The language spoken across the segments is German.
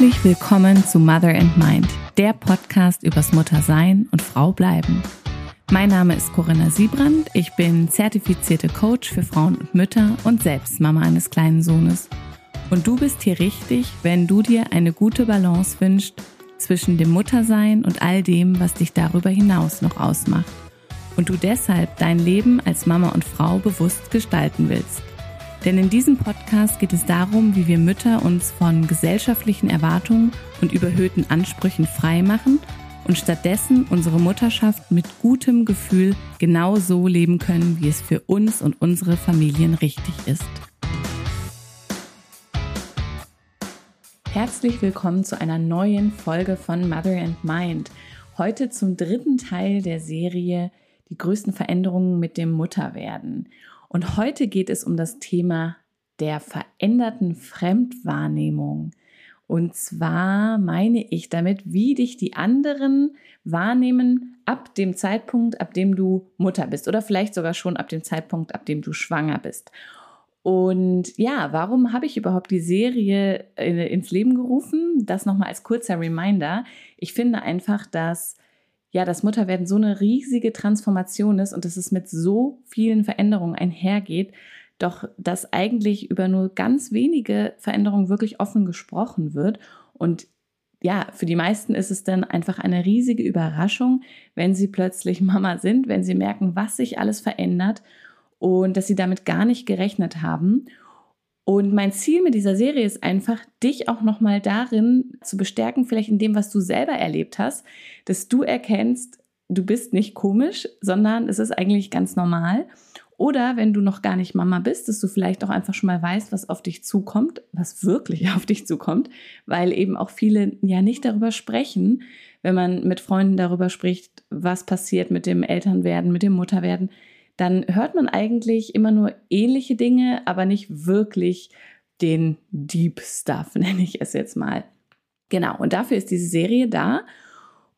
Herzlich willkommen zu Mother and Mind, der Podcast übers Muttersein und Frau bleiben. Mein Name ist Corinna Siebrand, ich bin zertifizierte Coach für Frauen und Mütter und selbst Mama eines kleinen Sohnes. Und du bist hier richtig, wenn du dir eine gute Balance wünschst zwischen dem Muttersein und all dem, was dich darüber hinaus noch ausmacht. Und du deshalb dein Leben als Mama und Frau bewusst gestalten willst. Denn in diesem Podcast geht es darum, wie wir Mütter uns von gesellschaftlichen Erwartungen und überhöhten Ansprüchen frei machen und stattdessen unsere Mutterschaft mit gutem Gefühl genau so leben können, wie es für uns und unsere Familien richtig ist. Herzlich willkommen zu einer neuen Folge von Mother and Mind. Heute zum dritten Teil der Serie Die größten Veränderungen mit dem Mutterwerden. Und heute geht es um das Thema der veränderten Fremdwahrnehmung. Und zwar meine ich damit, wie dich die anderen wahrnehmen ab dem Zeitpunkt, ab dem du Mutter bist oder vielleicht sogar schon ab dem Zeitpunkt, ab dem du schwanger bist. Und ja, warum habe ich überhaupt die Serie äh, ins Leben gerufen? Das nochmal als kurzer Reminder. Ich finde einfach, dass ja, das Mutterwerden so eine riesige Transformation ist und dass es mit so vielen Veränderungen einhergeht, doch dass eigentlich über nur ganz wenige Veränderungen wirklich offen gesprochen wird. Und ja, für die meisten ist es dann einfach eine riesige Überraschung, wenn sie plötzlich Mama sind, wenn sie merken, was sich alles verändert und dass sie damit gar nicht gerechnet haben. Und mein Ziel mit dieser Serie ist einfach, dich auch nochmal darin zu bestärken, vielleicht in dem, was du selber erlebt hast, dass du erkennst, du bist nicht komisch, sondern es ist eigentlich ganz normal. Oder wenn du noch gar nicht Mama bist, dass du vielleicht auch einfach schon mal weißt, was auf dich zukommt, was wirklich auf dich zukommt, weil eben auch viele ja nicht darüber sprechen, wenn man mit Freunden darüber spricht, was passiert mit dem Elternwerden, mit dem Mutterwerden, dann hört man eigentlich immer nur ähnliche Dinge, aber nicht wirklich den Deep Stuff, nenne ich es jetzt mal. Genau, und dafür ist diese Serie da.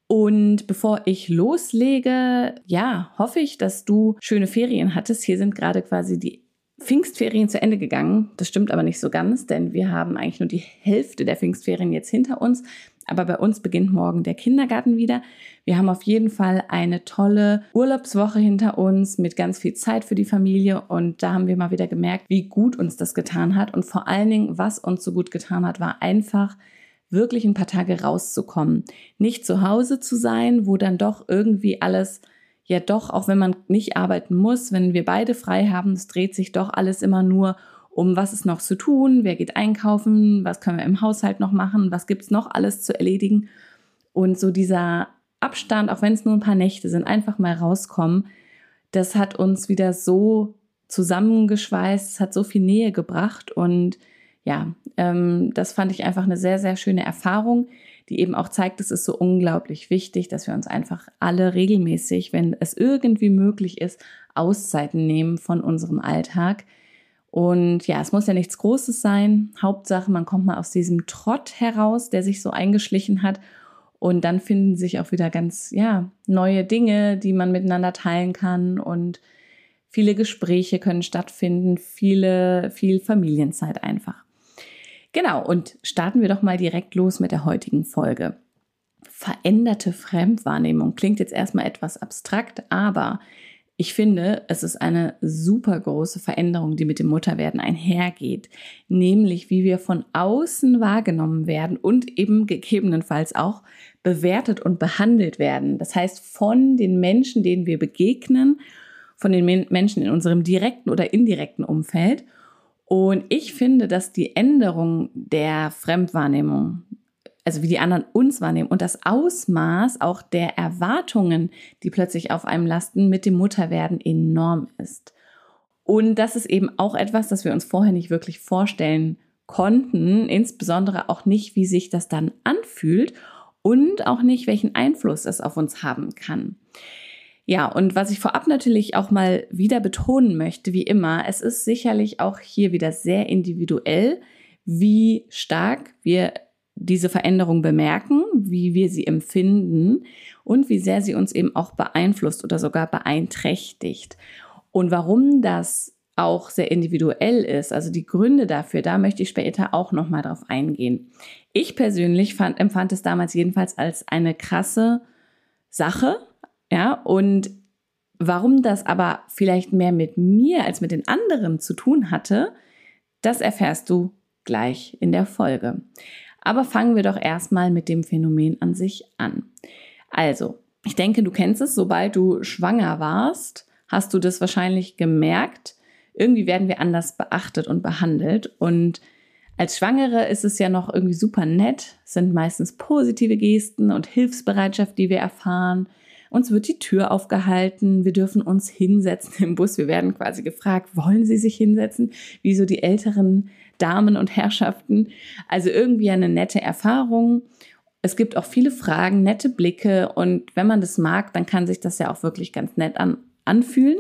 Und bevor ich loslege, ja, hoffe ich, dass du schöne Ferien hattest. Hier sind gerade quasi die Pfingstferien zu Ende gegangen. Das stimmt aber nicht so ganz, denn wir haben eigentlich nur die Hälfte der Pfingstferien jetzt hinter uns. Aber bei uns beginnt morgen der Kindergarten wieder. Wir haben auf jeden Fall eine tolle Urlaubswoche hinter uns mit ganz viel Zeit für die Familie. Und da haben wir mal wieder gemerkt, wie gut uns das getan hat. Und vor allen Dingen, was uns so gut getan hat, war einfach wirklich ein paar Tage rauszukommen. Nicht zu Hause zu sein, wo dann doch irgendwie alles ja doch, auch wenn man nicht arbeiten muss, wenn wir beide frei haben, es dreht sich doch alles immer nur um was ist noch zu tun, wer geht einkaufen, was können wir im Haushalt noch machen, was gibt es noch alles zu erledigen. Und so dieser Abstand, auch wenn es nur ein paar Nächte sind, einfach mal rauskommen, das hat uns wieder so zusammengeschweißt, es hat so viel Nähe gebracht und ja, ähm, das fand ich einfach eine sehr, sehr schöne Erfahrung, die eben auch zeigt, es ist so unglaublich wichtig, dass wir uns einfach alle regelmäßig, wenn es irgendwie möglich ist, Auszeiten nehmen von unserem Alltag, und ja, es muss ja nichts Großes sein. Hauptsache, man kommt mal aus diesem Trott heraus, der sich so eingeschlichen hat. Und dann finden sich auch wieder ganz, ja, neue Dinge, die man miteinander teilen kann. Und viele Gespräche können stattfinden, viele, viel Familienzeit einfach. Genau. Und starten wir doch mal direkt los mit der heutigen Folge. Veränderte Fremdwahrnehmung klingt jetzt erstmal etwas abstrakt, aber ich finde, es ist eine super große Veränderung, die mit dem Mutterwerden einhergeht, nämlich wie wir von außen wahrgenommen werden und eben gegebenenfalls auch bewertet und behandelt werden. Das heißt, von den Menschen, denen wir begegnen, von den Menschen in unserem direkten oder indirekten Umfeld. Und ich finde, dass die Änderung der Fremdwahrnehmung, also wie die anderen uns wahrnehmen und das Ausmaß auch der Erwartungen, die plötzlich auf einem lasten, mit dem Mutterwerden enorm ist. Und das ist eben auch etwas, das wir uns vorher nicht wirklich vorstellen konnten, insbesondere auch nicht, wie sich das dann anfühlt und auch nicht, welchen Einfluss es auf uns haben kann. Ja, und was ich vorab natürlich auch mal wieder betonen möchte, wie immer, es ist sicherlich auch hier wieder sehr individuell, wie stark wir diese Veränderung bemerken, wie wir sie empfinden und wie sehr sie uns eben auch beeinflusst oder sogar beeinträchtigt. Und warum das auch sehr individuell ist, also die Gründe dafür, da möchte ich später auch nochmal drauf eingehen. Ich persönlich fand, empfand es damals jedenfalls als eine krasse Sache, ja, und warum das aber vielleicht mehr mit mir als mit den anderen zu tun hatte, das erfährst du gleich in der Folge. Aber fangen wir doch erstmal mit dem Phänomen an sich an. Also, ich denke, du kennst es, sobald du schwanger warst, hast du das wahrscheinlich gemerkt. Irgendwie werden wir anders beachtet und behandelt. Und als Schwangere ist es ja noch irgendwie super nett, sind meistens positive Gesten und Hilfsbereitschaft, die wir erfahren. Uns wird die Tür aufgehalten, wir dürfen uns hinsetzen im Bus. Wir werden quasi gefragt, wollen Sie sich hinsetzen? Wie so die älteren Damen und Herrschaften. Also irgendwie eine nette Erfahrung. Es gibt auch viele Fragen, nette Blicke und wenn man das mag, dann kann sich das ja auch wirklich ganz nett an, anfühlen.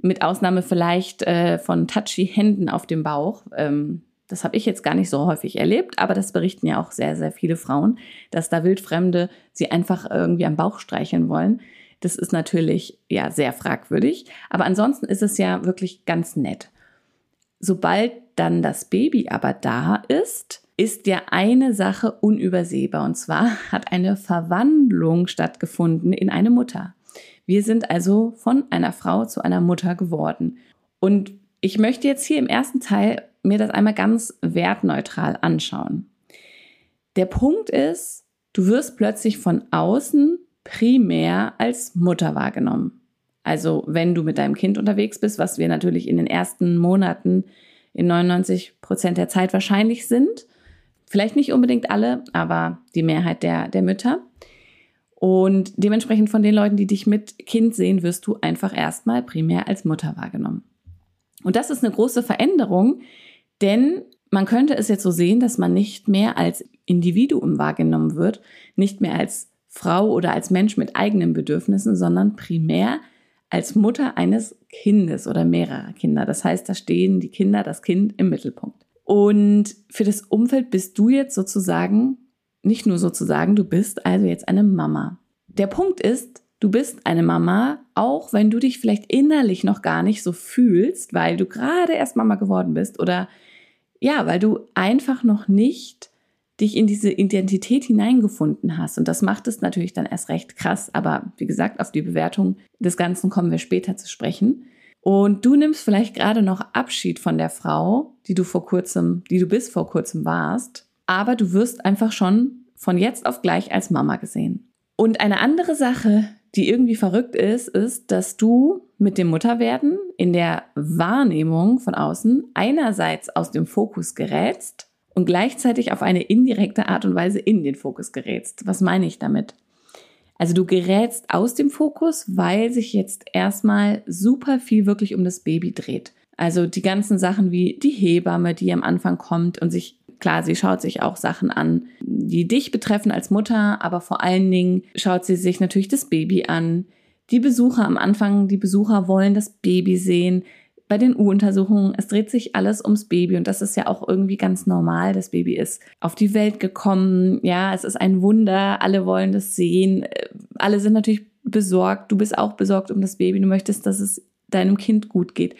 Mit Ausnahme vielleicht äh, von touchy Händen auf dem Bauch. Ähm, das habe ich jetzt gar nicht so häufig erlebt, aber das berichten ja auch sehr, sehr viele Frauen, dass da Wildfremde sie einfach irgendwie am Bauch streicheln wollen. Das ist natürlich ja sehr fragwürdig, aber ansonsten ist es ja wirklich ganz nett. Sobald dann das Baby aber da ist, ist ja eine Sache unübersehbar und zwar hat eine Verwandlung stattgefunden in eine Mutter. Wir sind also von einer Frau zu einer Mutter geworden. Und ich möchte jetzt hier im ersten Teil mir das einmal ganz wertneutral anschauen. Der Punkt ist, du wirst plötzlich von außen primär als Mutter wahrgenommen. Also wenn du mit deinem Kind unterwegs bist, was wir natürlich in den ersten Monaten in 99 Prozent der Zeit wahrscheinlich sind. Vielleicht nicht unbedingt alle, aber die Mehrheit der, der Mütter. Und dementsprechend von den Leuten, die dich mit Kind sehen, wirst du einfach erstmal primär als Mutter wahrgenommen. Und das ist eine große Veränderung, denn man könnte es jetzt so sehen, dass man nicht mehr als Individuum wahrgenommen wird, nicht mehr als Frau oder als Mensch mit eigenen Bedürfnissen, sondern primär als Mutter eines Kindes oder mehrerer Kinder. Das heißt, da stehen die Kinder, das Kind im Mittelpunkt. Und für das Umfeld bist du jetzt sozusagen, nicht nur sozusagen, du bist also jetzt eine Mama. Der Punkt ist, du bist eine Mama, auch wenn du dich vielleicht innerlich noch gar nicht so fühlst, weil du gerade erst Mama geworden bist oder ja, weil du einfach noch nicht dich in diese Identität hineingefunden hast. Und das macht es natürlich dann erst recht krass. Aber wie gesagt, auf die Bewertung des Ganzen kommen wir später zu sprechen. Und du nimmst vielleicht gerade noch Abschied von der Frau, die du vor kurzem, die du bis vor kurzem warst. Aber du wirst einfach schon von jetzt auf gleich als Mama gesehen. Und eine andere Sache, die irgendwie verrückt ist, ist, dass du mit dem Mutterwerden in der Wahrnehmung von außen einerseits aus dem Fokus gerätst und gleichzeitig auf eine indirekte Art und Weise in den Fokus gerätst. Was meine ich damit? Also du gerätst aus dem Fokus, weil sich jetzt erstmal super viel wirklich um das Baby dreht. Also die ganzen Sachen wie die Hebamme, die am Anfang kommt und sich, klar, sie schaut sich auch Sachen an, die dich betreffen als Mutter, aber vor allen Dingen schaut sie sich natürlich das Baby an. Die Besucher am Anfang, die Besucher wollen das Baby sehen bei den U-Untersuchungen, es dreht sich alles ums Baby und das ist ja auch irgendwie ganz normal. Das Baby ist auf die Welt gekommen. Ja, es ist ein Wunder. Alle wollen das sehen. Alle sind natürlich besorgt. Du bist auch besorgt um das Baby. Du möchtest, dass es deinem Kind gut geht.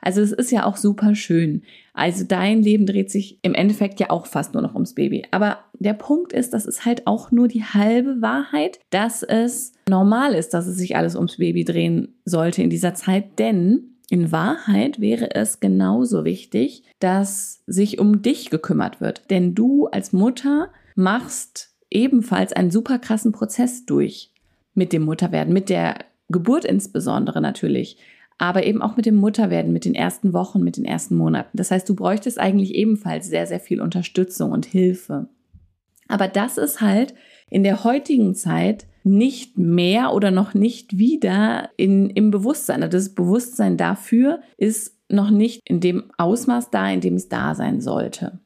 Also es ist ja auch super schön. Also dein Leben dreht sich im Endeffekt ja auch fast nur noch ums Baby. Aber der Punkt ist, das ist halt auch nur die halbe Wahrheit, dass es normal ist, dass es sich alles ums Baby drehen sollte in dieser Zeit, denn in Wahrheit wäre es genauso wichtig, dass sich um dich gekümmert wird. Denn du als Mutter machst ebenfalls einen super krassen Prozess durch mit dem Mutterwerden, mit der Geburt insbesondere natürlich, aber eben auch mit dem Mutterwerden, mit den ersten Wochen, mit den ersten Monaten. Das heißt, du bräuchtest eigentlich ebenfalls sehr, sehr viel Unterstützung und Hilfe. Aber das ist halt in der heutigen Zeit nicht mehr oder noch nicht wieder in, im Bewusstsein. Also das Bewusstsein dafür ist noch nicht in dem Ausmaß da, in dem es da sein sollte.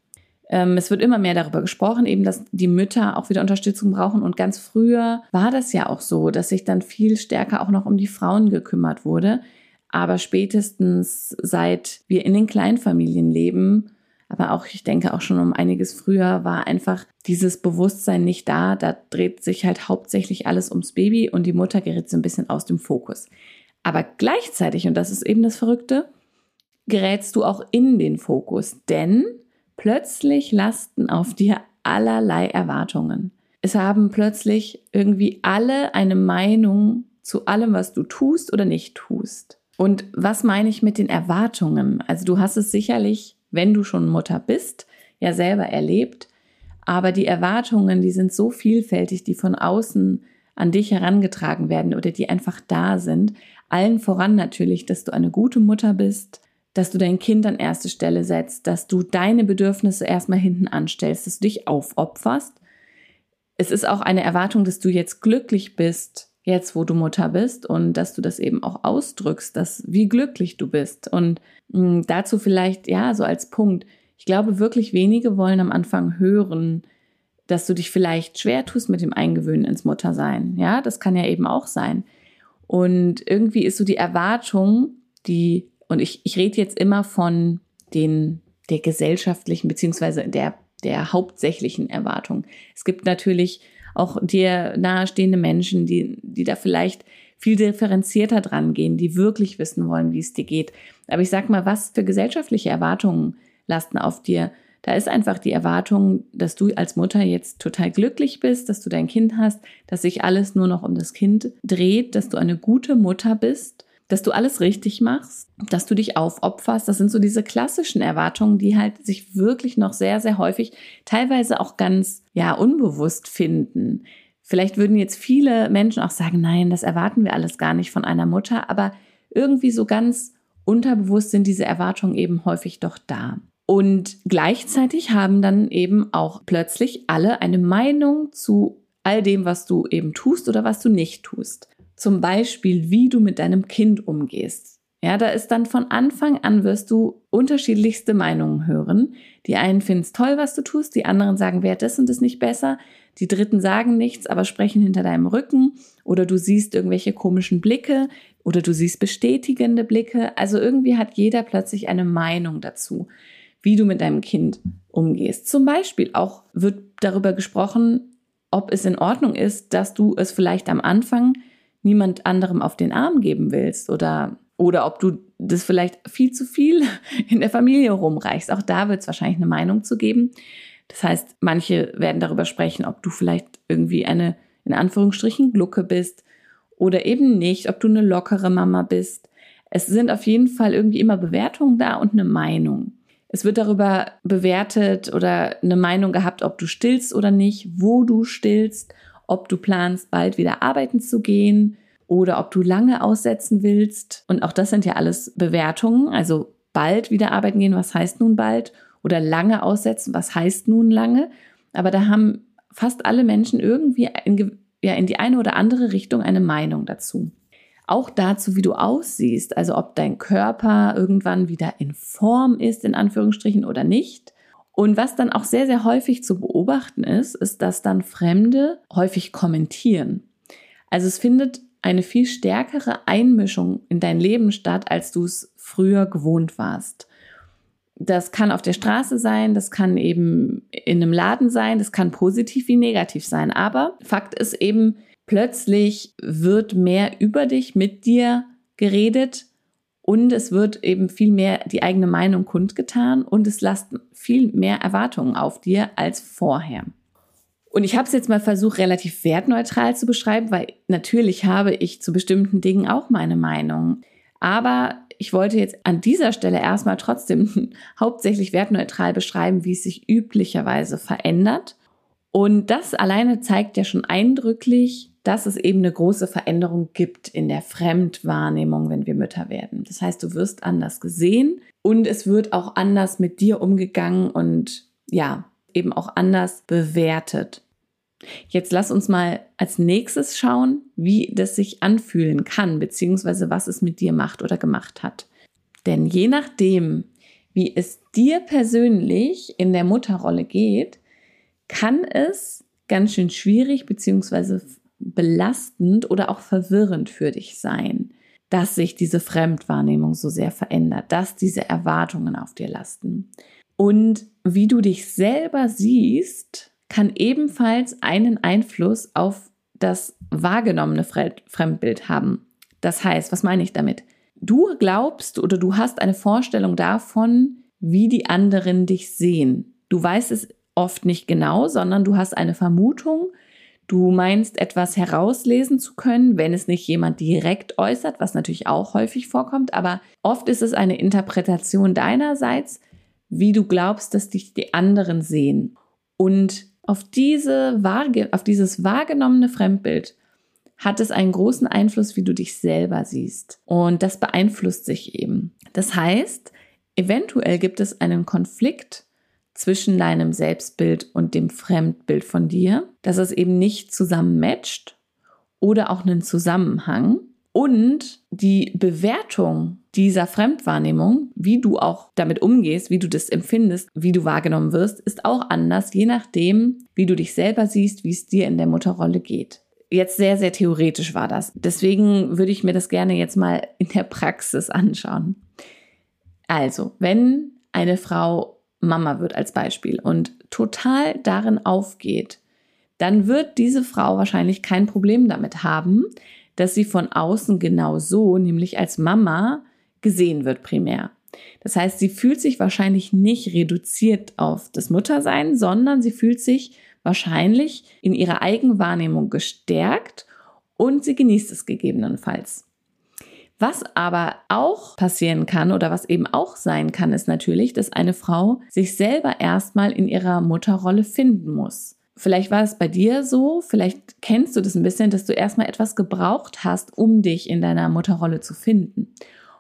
Ähm, es wird immer mehr darüber gesprochen, eben, dass die Mütter auch wieder Unterstützung brauchen. Und ganz früher war das ja auch so, dass sich dann viel stärker auch noch um die Frauen gekümmert wurde. Aber spätestens seit wir in den Kleinfamilien leben, aber auch, ich denke auch schon um einiges früher war einfach dieses Bewusstsein nicht da. Da dreht sich halt hauptsächlich alles ums Baby und die Mutter gerät so ein bisschen aus dem Fokus. Aber gleichzeitig, und das ist eben das Verrückte, gerätst du auch in den Fokus, denn plötzlich lasten auf dir allerlei Erwartungen. Es haben plötzlich irgendwie alle eine Meinung zu allem, was du tust oder nicht tust. Und was meine ich mit den Erwartungen? Also du hast es sicherlich, wenn du schon Mutter bist, ja selber erlebt, aber die Erwartungen, die sind so vielfältig, die von außen an dich herangetragen werden oder die einfach da sind. Allen voran natürlich, dass du eine gute Mutter bist, dass du dein Kind an erste Stelle setzt, dass du deine Bedürfnisse erstmal hinten anstellst, dass du dich aufopferst. Es ist auch eine Erwartung, dass du jetzt glücklich bist, jetzt wo du Mutter bist und dass du das eben auch ausdrückst, dass wie glücklich du bist. Und mh, hm, dazu vielleicht, ja, so als Punkt. Ich glaube, wirklich wenige wollen am Anfang hören, dass du dich vielleicht schwer tust mit dem Eingewöhnen ins Muttersein. Ja, das kann ja eben auch sein. Und irgendwie ist so die Erwartung, die und ich, ich rede jetzt immer von den, der gesellschaftlichen beziehungsweise der, der hauptsächlichen Erwartung. Es gibt natürlich auch dir nahestehende Menschen, die, die da vielleicht viel differenzierter dran gehen, die wirklich wissen wollen, wie es dir geht. Aber ich sag mal, was für gesellschaftliche Erwartungen lasten auf dir? Da ist einfach die Erwartung, dass du als Mutter jetzt total glücklich bist, dass du dein Kind hast, dass sich alles nur noch um das Kind dreht, dass du eine gute Mutter bist dass du alles richtig machst, dass du dich aufopferst. Das sind so diese klassischen Erwartungen, die halt sich wirklich noch sehr, sehr häufig, teilweise auch ganz, ja, unbewusst finden. Vielleicht würden jetzt viele Menschen auch sagen, nein, das erwarten wir alles gar nicht von einer Mutter, aber irgendwie so ganz unterbewusst sind diese Erwartungen eben häufig doch da. Und gleichzeitig haben dann eben auch plötzlich alle eine Meinung zu all dem, was du eben tust oder was du nicht tust. Zum Beispiel, wie du mit deinem Kind umgehst. Ja, da ist dann von Anfang an wirst du unterschiedlichste Meinungen hören. Die einen finden es toll, was du tust, die anderen sagen, wer das und das nicht besser. Die dritten sagen nichts, aber sprechen hinter deinem Rücken. Oder du siehst irgendwelche komischen Blicke oder du siehst bestätigende Blicke. Also irgendwie hat jeder plötzlich eine Meinung dazu, wie du mit deinem Kind umgehst. Zum Beispiel auch wird darüber gesprochen, ob es in Ordnung ist, dass du es vielleicht am Anfang niemand anderem auf den Arm geben willst oder, oder ob du das vielleicht viel zu viel in der Familie rumreichst. Auch da wird es wahrscheinlich eine Meinung zu geben. Das heißt, manche werden darüber sprechen, ob du vielleicht irgendwie eine, in Anführungsstrichen, Glucke bist oder eben nicht, ob du eine lockere Mama bist. Es sind auf jeden Fall irgendwie immer Bewertungen da und eine Meinung. Es wird darüber bewertet oder eine Meinung gehabt, ob du stillst oder nicht, wo du stillst ob du planst, bald wieder arbeiten zu gehen oder ob du lange aussetzen willst. Und auch das sind ja alles Bewertungen. Also bald wieder arbeiten gehen, was heißt nun bald? Oder lange aussetzen, was heißt nun lange? Aber da haben fast alle Menschen irgendwie in, ja, in die eine oder andere Richtung eine Meinung dazu. Auch dazu, wie du aussiehst, also ob dein Körper irgendwann wieder in Form ist, in Anführungsstrichen oder nicht. Und was dann auch sehr, sehr häufig zu beobachten ist, ist, dass dann Fremde häufig kommentieren. Also es findet eine viel stärkere Einmischung in dein Leben statt, als du es früher gewohnt warst. Das kann auf der Straße sein, das kann eben in einem Laden sein, das kann positiv wie negativ sein. Aber Fakt ist eben, plötzlich wird mehr über dich, mit dir geredet, und es wird eben viel mehr die eigene Meinung kundgetan und es lasten viel mehr Erwartungen auf dir als vorher. Und ich habe es jetzt mal versucht, relativ wertneutral zu beschreiben, weil natürlich habe ich zu bestimmten Dingen auch meine Meinung. Aber ich wollte jetzt an dieser Stelle erstmal trotzdem hauptsächlich wertneutral beschreiben, wie es sich üblicherweise verändert. Und das alleine zeigt ja schon eindrücklich, dass es eben eine große Veränderung gibt in der Fremdwahrnehmung, wenn wir Mütter werden. Das heißt, du wirst anders gesehen und es wird auch anders mit dir umgegangen und ja, eben auch anders bewertet. Jetzt lass uns mal als nächstes schauen, wie das sich anfühlen kann, beziehungsweise was es mit dir macht oder gemacht hat. Denn je nachdem, wie es dir persönlich in der Mutterrolle geht, kann es ganz schön schwierig beziehungsweise belastend oder auch verwirrend für dich sein, dass sich diese Fremdwahrnehmung so sehr verändert, dass diese Erwartungen auf dir lasten. Und wie du dich selber siehst, kann ebenfalls einen Einfluss auf das wahrgenommene Fremdbild haben. Das heißt, was meine ich damit? du glaubst oder du hast eine Vorstellung davon, wie die anderen dich sehen. Du weißt es oft nicht genau, sondern du hast eine Vermutung, du meinst etwas herauslesen zu können, wenn es nicht jemand direkt äußert, was natürlich auch häufig vorkommt, aber oft ist es eine Interpretation deinerseits, wie du glaubst, dass dich die anderen sehen. Und auf, diese, auf dieses wahrgenommene Fremdbild hat es einen großen Einfluss, wie du dich selber siehst. Und das beeinflusst sich eben. Das heißt, eventuell gibt es einen Konflikt zwischen deinem Selbstbild und dem Fremdbild von dir, dass es eben nicht zusammen matcht oder auch einen Zusammenhang. Und die Bewertung dieser Fremdwahrnehmung, wie du auch damit umgehst, wie du das empfindest, wie du wahrgenommen wirst, ist auch anders, je nachdem, wie du dich selber siehst, wie es dir in der Mutterrolle geht. Jetzt sehr, sehr theoretisch war das. Deswegen würde ich mir das gerne jetzt mal in der Praxis anschauen. Also, wenn eine Frau Mama wird als Beispiel und total darin aufgeht, dann wird diese Frau wahrscheinlich kein Problem damit haben, dass sie von außen genau so, nämlich als Mama, gesehen wird primär. Das heißt, sie fühlt sich wahrscheinlich nicht reduziert auf das Muttersein, sondern sie fühlt sich wahrscheinlich in ihrer Eigenwahrnehmung gestärkt und sie genießt es gegebenenfalls. Was aber auch passieren kann oder was eben auch sein kann, ist natürlich, dass eine Frau sich selber erstmal in ihrer Mutterrolle finden muss. Vielleicht war es bei dir so, vielleicht kennst du das ein bisschen, dass du erstmal etwas gebraucht hast, um dich in deiner Mutterrolle zu finden.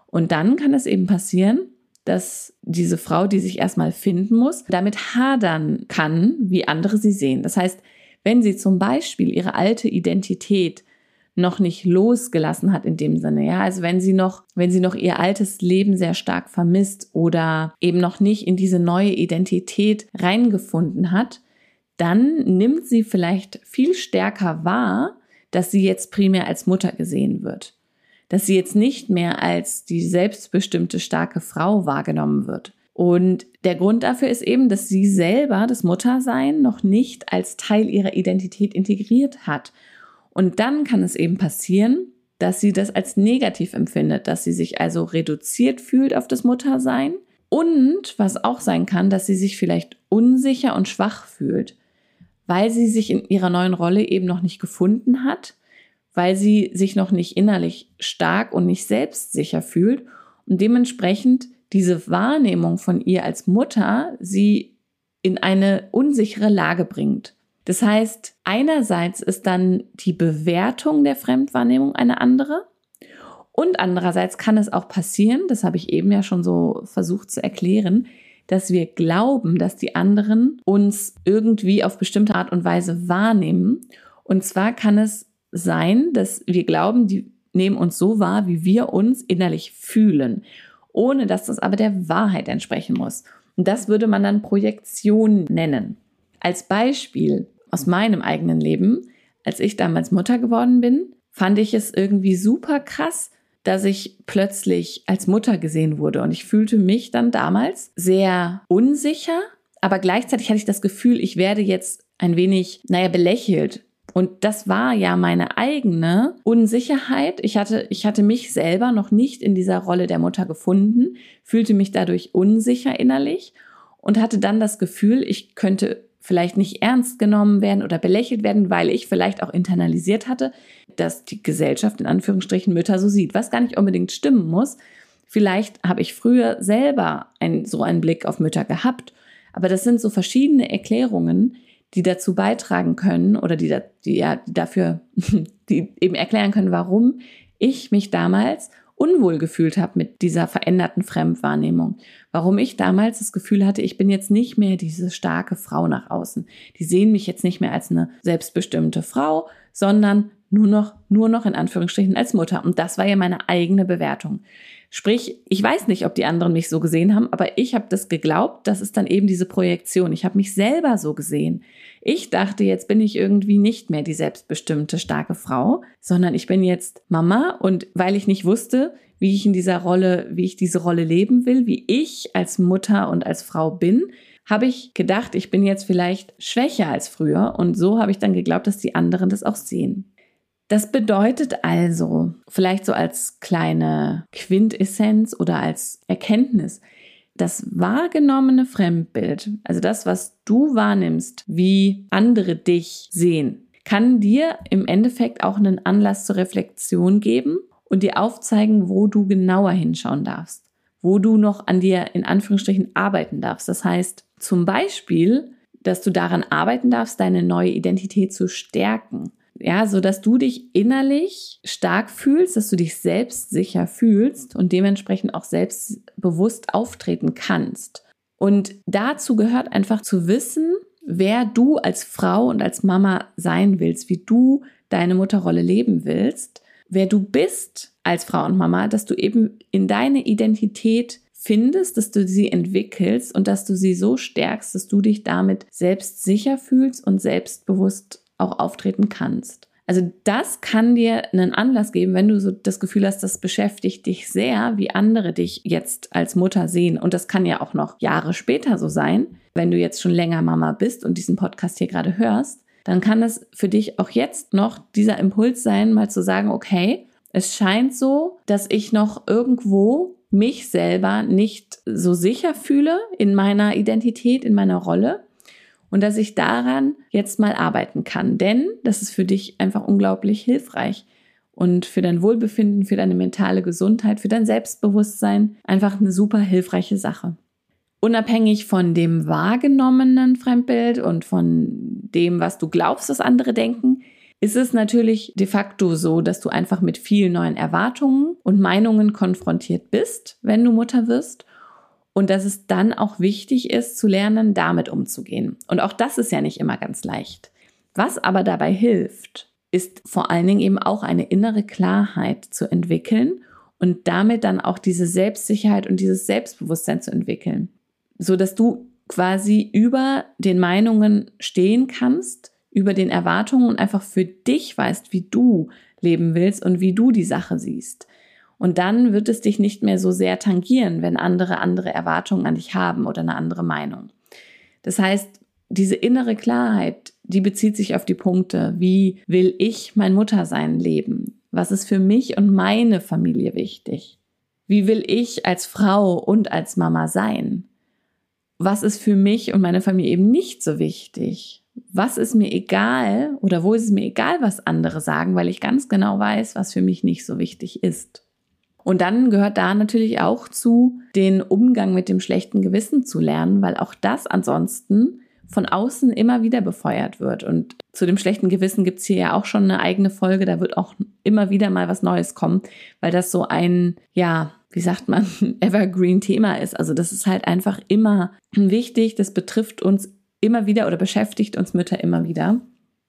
Und dann kann es eben passieren, dass diese Frau, die sich erstmal finden muss, damit hadern kann, wie andere sie sehen. Das heißt, wenn sie zum Beispiel ihre alte Identität noch nicht losgelassen hat in dem Sinne. Ja, also wenn sie noch, wenn sie noch ihr altes Leben sehr stark vermisst oder eben noch nicht in diese neue Identität reingefunden hat, dann nimmt sie vielleicht viel stärker wahr, dass sie jetzt primär als Mutter gesehen wird. Dass sie jetzt nicht mehr als die selbstbestimmte starke Frau wahrgenommen wird. Und der Grund dafür ist eben, dass sie selber das Muttersein noch nicht als Teil ihrer Identität integriert hat und dann kann es eben passieren, dass sie das als negativ empfindet, dass sie sich also reduziert fühlt auf das Muttersein und was auch sein kann, dass sie sich vielleicht unsicher und schwach fühlt, weil sie sich in ihrer neuen Rolle eben noch nicht gefunden hat, weil sie sich noch nicht innerlich stark und nicht selbstsicher fühlt und dementsprechend diese Wahrnehmung von ihr als Mutter sie in eine unsichere Lage bringt. Das heißt, einerseits ist dann die Bewertung der Fremdwahrnehmung eine andere und andererseits kann es auch passieren, das habe ich eben ja schon so versucht zu erklären, dass wir glauben, dass die anderen uns irgendwie auf bestimmte Art und Weise wahrnehmen. Und zwar kann es sein, dass wir glauben, die nehmen uns so wahr, wie wir uns innerlich fühlen, ohne dass das aber der Wahrheit entsprechen muss. Und das würde man dann Projektion nennen. Als Beispiel aus meinem eigenen Leben, als ich damals Mutter geworden bin, fand ich es irgendwie super krass, dass ich plötzlich als Mutter gesehen wurde. Und ich fühlte mich dann damals sehr unsicher, aber gleichzeitig hatte ich das Gefühl, ich werde jetzt ein wenig, naja, belächelt. Und das war ja meine eigene Unsicherheit. Ich hatte, ich hatte mich selber noch nicht in dieser Rolle der Mutter gefunden, fühlte mich dadurch unsicher innerlich und hatte dann das Gefühl, ich könnte vielleicht nicht ernst genommen werden oder belächelt werden, weil ich vielleicht auch internalisiert hatte, dass die Gesellschaft in Anführungsstrichen Mütter so sieht, was gar nicht unbedingt stimmen muss. Vielleicht habe ich früher selber ein, so einen Blick auf Mütter gehabt, aber das sind so verschiedene Erklärungen, die dazu beitragen können oder die, die ja dafür, die eben erklären können, warum ich mich damals unwohl gefühlt habe mit dieser veränderten Fremdwahrnehmung. Warum ich damals das Gefühl hatte, ich bin jetzt nicht mehr diese starke Frau nach außen. Die sehen mich jetzt nicht mehr als eine selbstbestimmte Frau, sondern nur noch, nur noch in Anführungsstrichen als Mutter. Und das war ja meine eigene Bewertung. Sprich, ich weiß nicht, ob die anderen mich so gesehen haben, aber ich habe das geglaubt, das ist dann eben diese Projektion. Ich habe mich selber so gesehen. Ich dachte, jetzt bin ich irgendwie nicht mehr die selbstbestimmte, starke Frau, sondern ich bin jetzt Mama und weil ich nicht wusste, wie ich in dieser Rolle, wie ich diese Rolle leben will, wie ich als Mutter und als Frau bin, habe ich gedacht, ich bin jetzt vielleicht schwächer als früher und so habe ich dann geglaubt, dass die anderen das auch sehen. Das bedeutet also, vielleicht so als kleine Quintessenz oder als Erkenntnis, das wahrgenommene Fremdbild, also das, was du wahrnimmst, wie andere dich sehen, kann dir im Endeffekt auch einen Anlass zur Reflexion geben und dir aufzeigen, wo du genauer hinschauen darfst, wo du noch an dir in Anführungsstrichen arbeiten darfst. Das heißt zum Beispiel, dass du daran arbeiten darfst, deine neue Identität zu stärken. Ja, so dass du dich innerlich stark fühlst, dass du dich selbstsicher fühlst und dementsprechend auch selbstbewusst auftreten kannst. Und dazu gehört einfach zu wissen, wer du als Frau und als Mama sein willst, wie du deine Mutterrolle leben willst, wer du bist als Frau und Mama, dass du eben in deine Identität findest, dass du sie entwickelst und dass du sie so stärkst, dass du dich damit selbst sicher fühlst und selbstbewusst auch auftreten kannst. Also das kann dir einen Anlass geben, wenn du so das Gefühl hast, das beschäftigt dich sehr, wie andere dich jetzt als Mutter sehen. Und das kann ja auch noch Jahre später so sein. Wenn du jetzt schon länger Mama bist und diesen Podcast hier gerade hörst, dann kann es für dich auch jetzt noch dieser Impuls sein, mal zu sagen, okay, es scheint so, dass ich noch irgendwo mich selber nicht so sicher fühle in meiner Identität, in meiner Rolle und dass ich daran jetzt mal arbeiten kann. Denn das ist für dich einfach unglaublich hilfreich und für dein Wohlbefinden, für deine mentale Gesundheit, für dein Selbstbewusstsein einfach eine super hilfreiche Sache. Unabhängig von dem wahrgenommenen Fremdbild und von dem, was du glaubst, dass andere denken, ist es natürlich de facto so, dass du einfach mit vielen neuen Erwartungen und Meinungen konfrontiert bist, wenn du Mutter wirst. Und dass es dann auch wichtig ist, zu lernen, damit umzugehen. Und auch das ist ja nicht immer ganz leicht. Was aber dabei hilft, ist vor allen Dingen eben auch eine innere Klarheit zu entwickeln und damit dann auch diese Selbstsicherheit und dieses Selbstbewusstsein zu entwickeln, so dass du quasi über den Meinungen stehen kannst über den Erwartungen und einfach für dich weißt, wie du leben willst und wie du die Sache siehst. Und dann wird es dich nicht mehr so sehr tangieren, wenn andere andere Erwartungen an dich haben oder eine andere Meinung. Das heißt, diese innere Klarheit, die bezieht sich auf die Punkte, wie will ich mein Muttersein leben? Was ist für mich und meine Familie wichtig? Wie will ich als Frau und als Mama sein? Was ist für mich und meine Familie eben nicht so wichtig? was ist mir egal oder wo ist es mir egal, was andere sagen, weil ich ganz genau weiß, was für mich nicht so wichtig ist. Und dann gehört da natürlich auch zu, den Umgang mit dem schlechten Gewissen zu lernen, weil auch das ansonsten von außen immer wieder befeuert wird. Und zu dem schlechten Gewissen gibt's hier ja auch schon eine eigene Folge, da wird auch immer wieder mal was Neues kommen, weil das so ein, ja, wie sagt man, Evergreen-Thema ist. Also das ist halt einfach immer wichtig, das betrifft uns immer wieder oder beschäftigt uns Mütter immer wieder.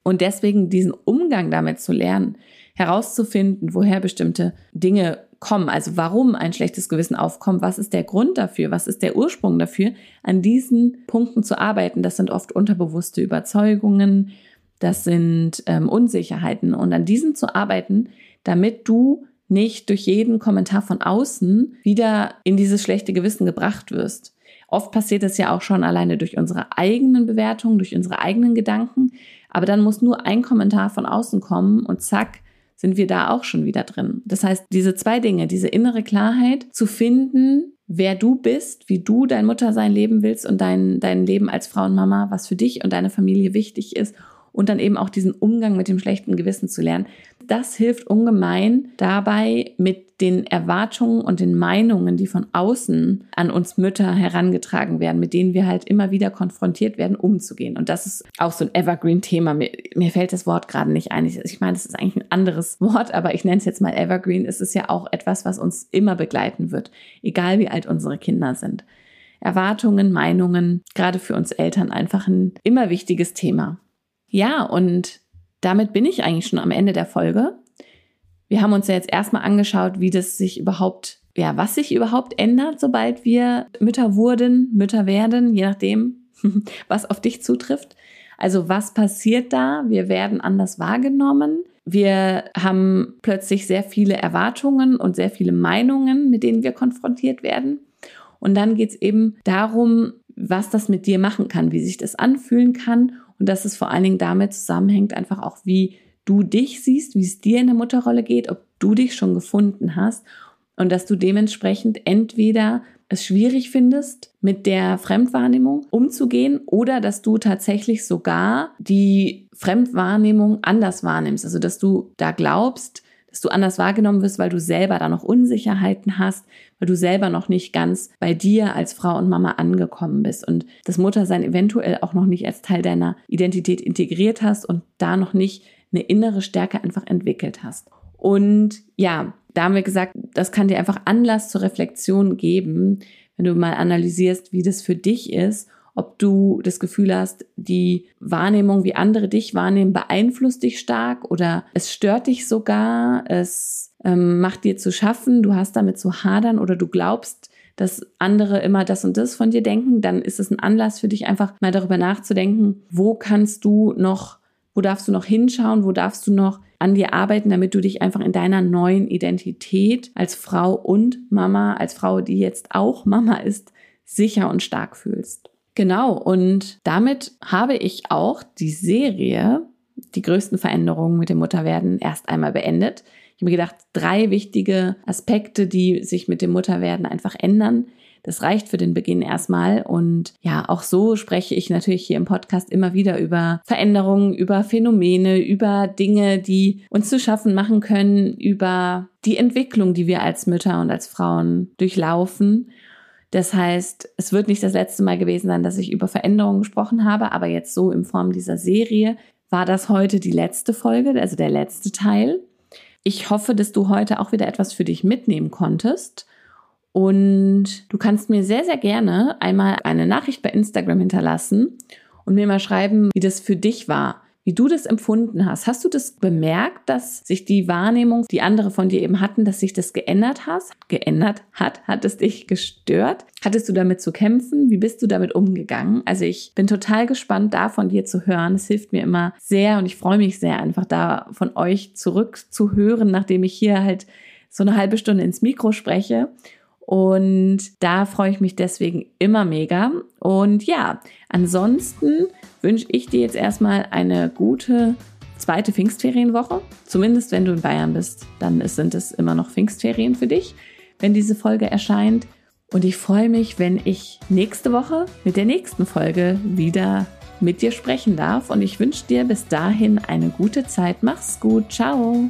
Und deswegen diesen Umgang damit zu lernen, herauszufinden, woher bestimmte Dinge kommen, also warum ein schlechtes Gewissen aufkommt, was ist der Grund dafür, was ist der Ursprung dafür, an diesen Punkten zu arbeiten. Das sind oft unterbewusste Überzeugungen, das sind ähm, Unsicherheiten und an diesen zu arbeiten, damit du nicht durch jeden Kommentar von außen wieder in dieses schlechte Gewissen gebracht wirst. Oft passiert es ja auch schon alleine durch unsere eigenen Bewertungen, durch unsere eigenen Gedanken. Aber dann muss nur ein Kommentar von außen kommen und zack, sind wir da auch schon wieder drin. Das heißt, diese zwei Dinge, diese innere Klarheit zu finden, wer du bist, wie du dein Muttersein leben willst und dein, dein Leben als Frau und Mama, was für dich und deine Familie wichtig ist und dann eben auch diesen Umgang mit dem schlechten Gewissen zu lernen. Das hilft ungemein dabei, mit den Erwartungen und den Meinungen, die von außen an uns Mütter herangetragen werden, mit denen wir halt immer wieder konfrontiert werden, umzugehen. Und das ist auch so ein Evergreen-Thema. Mir, mir, fällt das Wort gerade nicht ein. Ich, ich meine, das ist eigentlich ein anderes Wort, aber ich nenne es jetzt mal Evergreen. Es ist ja auch etwas, was uns immer begleiten wird, egal wie alt unsere Kinder sind. Erwartungen, Meinungen, gerade für uns Eltern einfach ein immer wichtiges Thema. Ja, und damit bin ich eigentlich schon am Ende der Folge. Wir haben uns ja jetzt erstmal angeschaut, wie das sich überhaupt, ja, was sich überhaupt ändert, sobald wir Mütter wurden, Mütter werden, je nachdem, was auf dich zutrifft. Also was passiert da? Wir werden anders wahrgenommen. Wir haben plötzlich sehr viele Erwartungen und sehr viele Meinungen, mit denen wir konfrontiert werden. Und dann geht es eben darum, was das mit dir machen kann, wie sich das anfühlen kann und dass es vor allen Dingen damit zusammenhängt, einfach auch, wie du dich siehst, wie es dir in der Mutterrolle geht, ob du dich schon gefunden hast und dass du dementsprechend entweder es schwierig findest, mit der Fremdwahrnehmung umzugehen oder dass du tatsächlich sogar die Fremdwahrnehmung anders wahrnimmst. Also dass du da glaubst, dass du anders wahrgenommen wirst, weil du selber da noch Unsicherheiten hast, weil du selber noch nicht ganz bei dir als Frau und Mama angekommen bist und das Muttersein eventuell auch noch nicht als Teil deiner Identität integriert hast und da noch nicht eine innere Stärke einfach entwickelt hast. Und ja, da haben wir gesagt, das kann dir einfach Anlass zur Reflexion geben, wenn du mal analysierst, wie das für dich ist ob du das Gefühl hast, die Wahrnehmung, wie andere dich wahrnehmen, beeinflusst dich stark oder es stört dich sogar, es ähm, macht dir zu schaffen, du hast damit zu hadern oder du glaubst, dass andere immer das und das von dir denken, dann ist es ein Anlass für dich einfach mal darüber nachzudenken, wo kannst du noch, wo darfst du noch hinschauen, wo darfst du noch an dir arbeiten, damit du dich einfach in deiner neuen Identität als Frau und Mama, als Frau, die jetzt auch Mama ist, sicher und stark fühlst. Genau, und damit habe ich auch die Serie, die größten Veränderungen mit dem Mutterwerden, erst einmal beendet. Ich habe mir gedacht, drei wichtige Aspekte, die sich mit dem Mutterwerden einfach ändern. Das reicht für den Beginn erstmal. Und ja, auch so spreche ich natürlich hier im Podcast immer wieder über Veränderungen, über Phänomene, über Dinge, die uns zu schaffen machen können, über die Entwicklung, die wir als Mütter und als Frauen durchlaufen. Das heißt, es wird nicht das letzte Mal gewesen sein, dass ich über Veränderungen gesprochen habe, aber jetzt so in Form dieser Serie war das heute die letzte Folge, also der letzte Teil. Ich hoffe, dass du heute auch wieder etwas für dich mitnehmen konntest. Und du kannst mir sehr, sehr gerne einmal eine Nachricht bei Instagram hinterlassen und mir mal schreiben, wie das für dich war wie du das empfunden hast. Hast du das bemerkt, dass sich die Wahrnehmung, die andere von dir eben hatten, dass sich das geändert hat? Geändert hat? Hat es dich gestört? Hattest du damit zu kämpfen? Wie bist du damit umgegangen? Also ich bin total gespannt, da von dir zu hören. Es hilft mir immer sehr und ich freue mich sehr, einfach da von euch zurückzuhören, nachdem ich hier halt so eine halbe Stunde ins Mikro spreche. Und da freue ich mich deswegen immer mega. Und ja, ansonsten wünsche ich dir jetzt erstmal eine gute zweite Pfingstferienwoche. Zumindest wenn du in Bayern bist, dann sind es immer noch Pfingstferien für dich, wenn diese Folge erscheint. Und ich freue mich, wenn ich nächste Woche mit der nächsten Folge wieder mit dir sprechen darf. Und ich wünsche dir bis dahin eine gute Zeit. Mach's gut. Ciao.